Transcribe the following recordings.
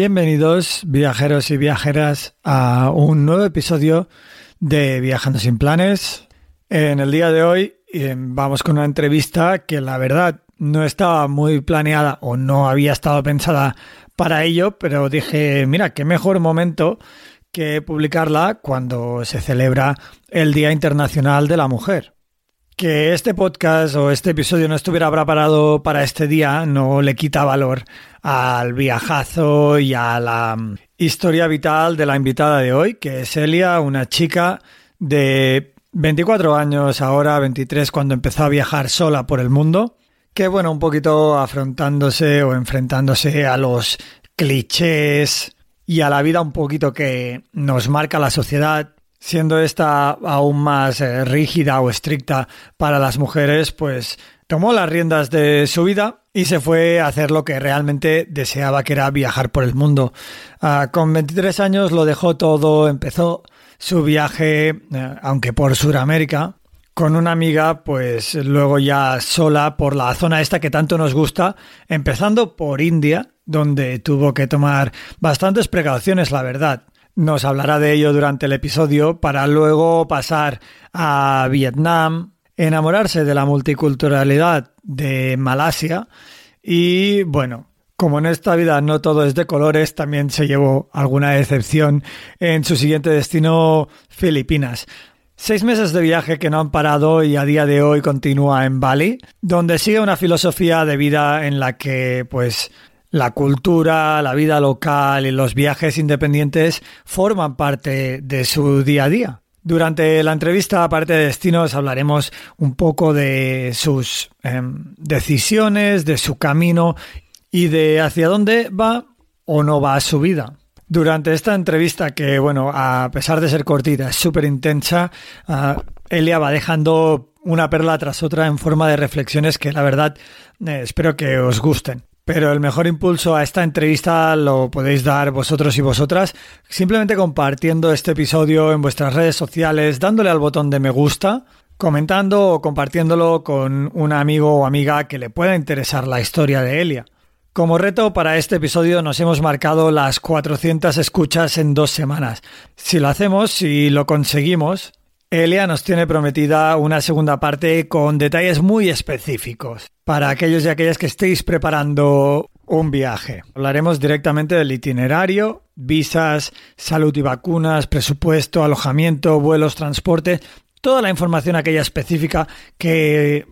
Bienvenidos viajeros y viajeras a un nuevo episodio de Viajando sin planes. En el día de hoy eh, vamos con una entrevista que la verdad no estaba muy planeada o no había estado pensada para ello, pero dije, mira, qué mejor momento que publicarla cuando se celebra el Día Internacional de la Mujer. Que este podcast o este episodio no estuviera preparado para este día no le quita valor al viajazo y a la mm, historia vital de la invitada de hoy, que es Elia, una chica de 24 años ahora, 23 cuando empezó a viajar sola por el mundo, que bueno, un poquito afrontándose o enfrentándose a los clichés y a la vida un poquito que nos marca la sociedad, siendo esta aún más eh, rígida o estricta para las mujeres, pues tomó las riendas de su vida y se fue a hacer lo que realmente deseaba, que era viajar por el mundo. Ah, con 23 años lo dejó todo, empezó su viaje, eh, aunque por Sudamérica, con una amiga, pues luego ya sola por la zona esta que tanto nos gusta, empezando por India, donde tuvo que tomar bastantes precauciones, la verdad. Nos hablará de ello durante el episodio para luego pasar a Vietnam, enamorarse de la multiculturalidad de Malasia y bueno, como en esta vida no todo es de colores, también se llevó alguna decepción en su siguiente destino, Filipinas. Seis meses de viaje que no han parado y a día de hoy continúa en Bali, donde sigue una filosofía de vida en la que, pues, la cultura, la vida local y los viajes independientes forman parte de su día a día. Durante la entrevista, aparte de destinos, hablaremos un poco de sus eh, decisiones, de su camino y de hacia dónde va o no va su vida. Durante esta entrevista, que bueno, a pesar de ser cortita, es súper intensa, uh, Elia va dejando una perla tras otra en forma de reflexiones que la verdad eh, espero que os gusten. Pero el mejor impulso a esta entrevista lo podéis dar vosotros y vosotras simplemente compartiendo este episodio en vuestras redes sociales, dándole al botón de me gusta, comentando o compartiéndolo con un amigo o amiga que le pueda interesar la historia de Elia. Como reto para este episodio nos hemos marcado las 400 escuchas en dos semanas. Si lo hacemos, si lo conseguimos, Elia nos tiene prometida una segunda parte con detalles muy específicos para aquellos y aquellas que estéis preparando un viaje. Hablaremos directamente del itinerario, visas, salud y vacunas, presupuesto, alojamiento, vuelos, transporte, toda la información aquella específica que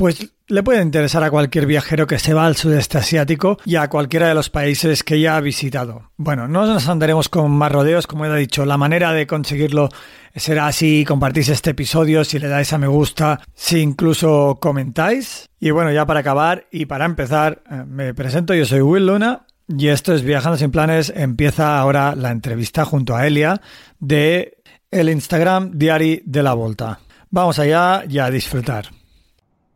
pues le puede interesar a cualquier viajero que se va al sudeste asiático y a cualquiera de los países que ya ha visitado. Bueno, no nos andaremos con más rodeos, como he dicho, la manera de conseguirlo será así, compartís este episodio, si le dais a me gusta, si incluso comentáis. Y bueno, ya para acabar y para empezar, eh, me presento, yo soy Will Luna y esto es Viajando sin planes, empieza ahora la entrevista junto a Elia de el Instagram Diari de la Volta. Vamos allá y a disfrutar.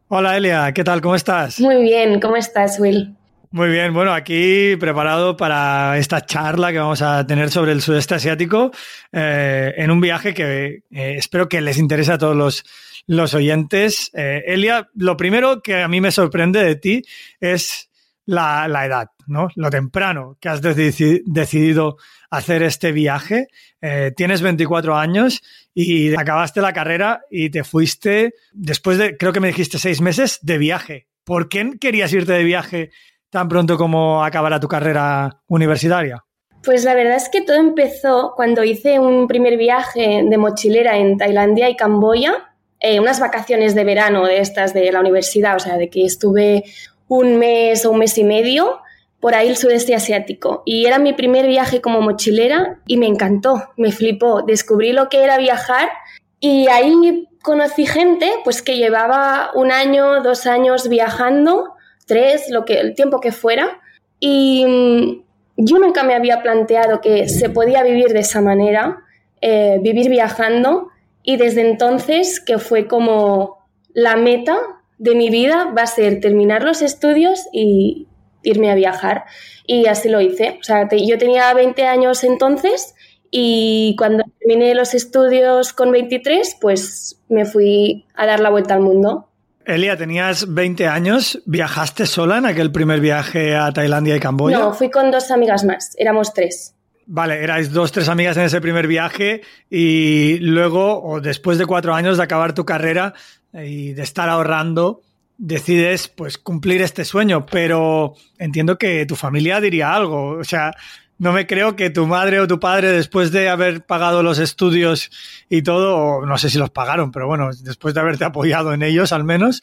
Hola Elia, ¿qué tal? ¿Cómo estás? Muy bien, ¿cómo estás, Will? Muy bien, bueno, aquí preparado para esta charla que vamos a tener sobre el sudeste asiático eh, en un viaje que eh, espero que les interese a todos los, los oyentes. Eh, Elia, lo primero que a mí me sorprende de ti es la, la edad, ¿no? Lo temprano que has deci decidido hacer este viaje. Eh, tienes 24 años y acabaste la carrera y te fuiste después de, creo que me dijiste, seis meses de viaje. ¿Por qué querías irte de viaje tan pronto como acabara tu carrera universitaria? Pues la verdad es que todo empezó cuando hice un primer viaje de mochilera en Tailandia y Camboya eh, unas vacaciones de verano de estas de la universidad, o sea, de que estuve un mes o un mes y medio por ahí el sudeste asiático. Y era mi primer viaje como mochilera y me encantó, me flipó. Descubrí lo que era viajar y ahí conocí gente pues que llevaba un año, dos años viajando, tres, lo que, el tiempo que fuera. Y mm, yo nunca me había planteado que se podía vivir de esa manera, eh, vivir viajando. Y desde entonces, que fue como la meta de mi vida, va a ser terminar los estudios y, irme a viajar. Y así lo hice. O sea, yo tenía 20 años entonces y cuando terminé los estudios con 23, pues me fui a dar la vuelta al mundo. Elia, tenías 20 años, ¿viajaste sola en aquel primer viaje a Tailandia y Camboya? No, fui con dos amigas más, éramos tres. Vale, erais dos, tres amigas en ese primer viaje y luego, o después de cuatro años de acabar tu carrera y de estar ahorrando, decides pues cumplir este sueño, pero entiendo que tu familia diría algo, o sea, no me creo que tu madre o tu padre después de haber pagado los estudios y todo, no sé si los pagaron, pero bueno, después de haberte apoyado en ellos al menos,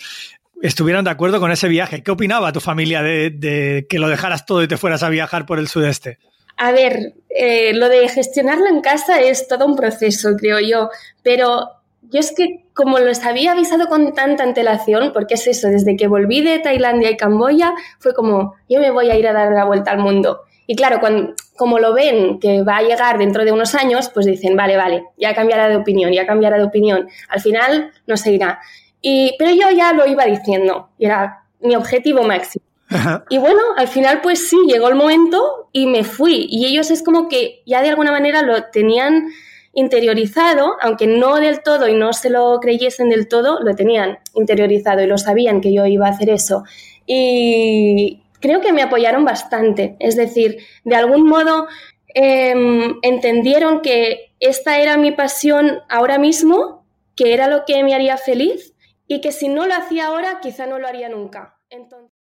estuvieran de acuerdo con ese viaje. ¿Qué opinaba tu familia de, que lo dejaras todo y te fueras a viajar por el sudeste? A ver, eh, lo de gestionarlo en casa es todo un proceso, creo yo, pero yo es que como los había avisado con tanta antelación, porque es eso, desde que volví de Tailandia y Camboya, fue como, yo me voy a ir a dar la vuelta al mundo. Y claro, cuando, como lo ven que va a llegar dentro de unos años, pues dicen, vale, vale, ya cambiará de opinión, ya cambiará de opinión. Al final no se irá. Y, pero yo ya lo iba diciendo, y era mi objetivo máximo. Y bueno, al final pues sí, llegó el momento y me fui. Y ellos es como que ya de alguna manera lo tenían interiorizado, aunque no del todo y no se lo creyesen del todo, lo tenían interiorizado y lo sabían que yo iba a hacer eso. Y creo que me apoyaron bastante. Es decir, de algún modo em, entendieron que esta era mi pasión ahora mismo, que era lo que me haría feliz y que si no lo hacía ahora, quizá no lo haría nunca. Entonces...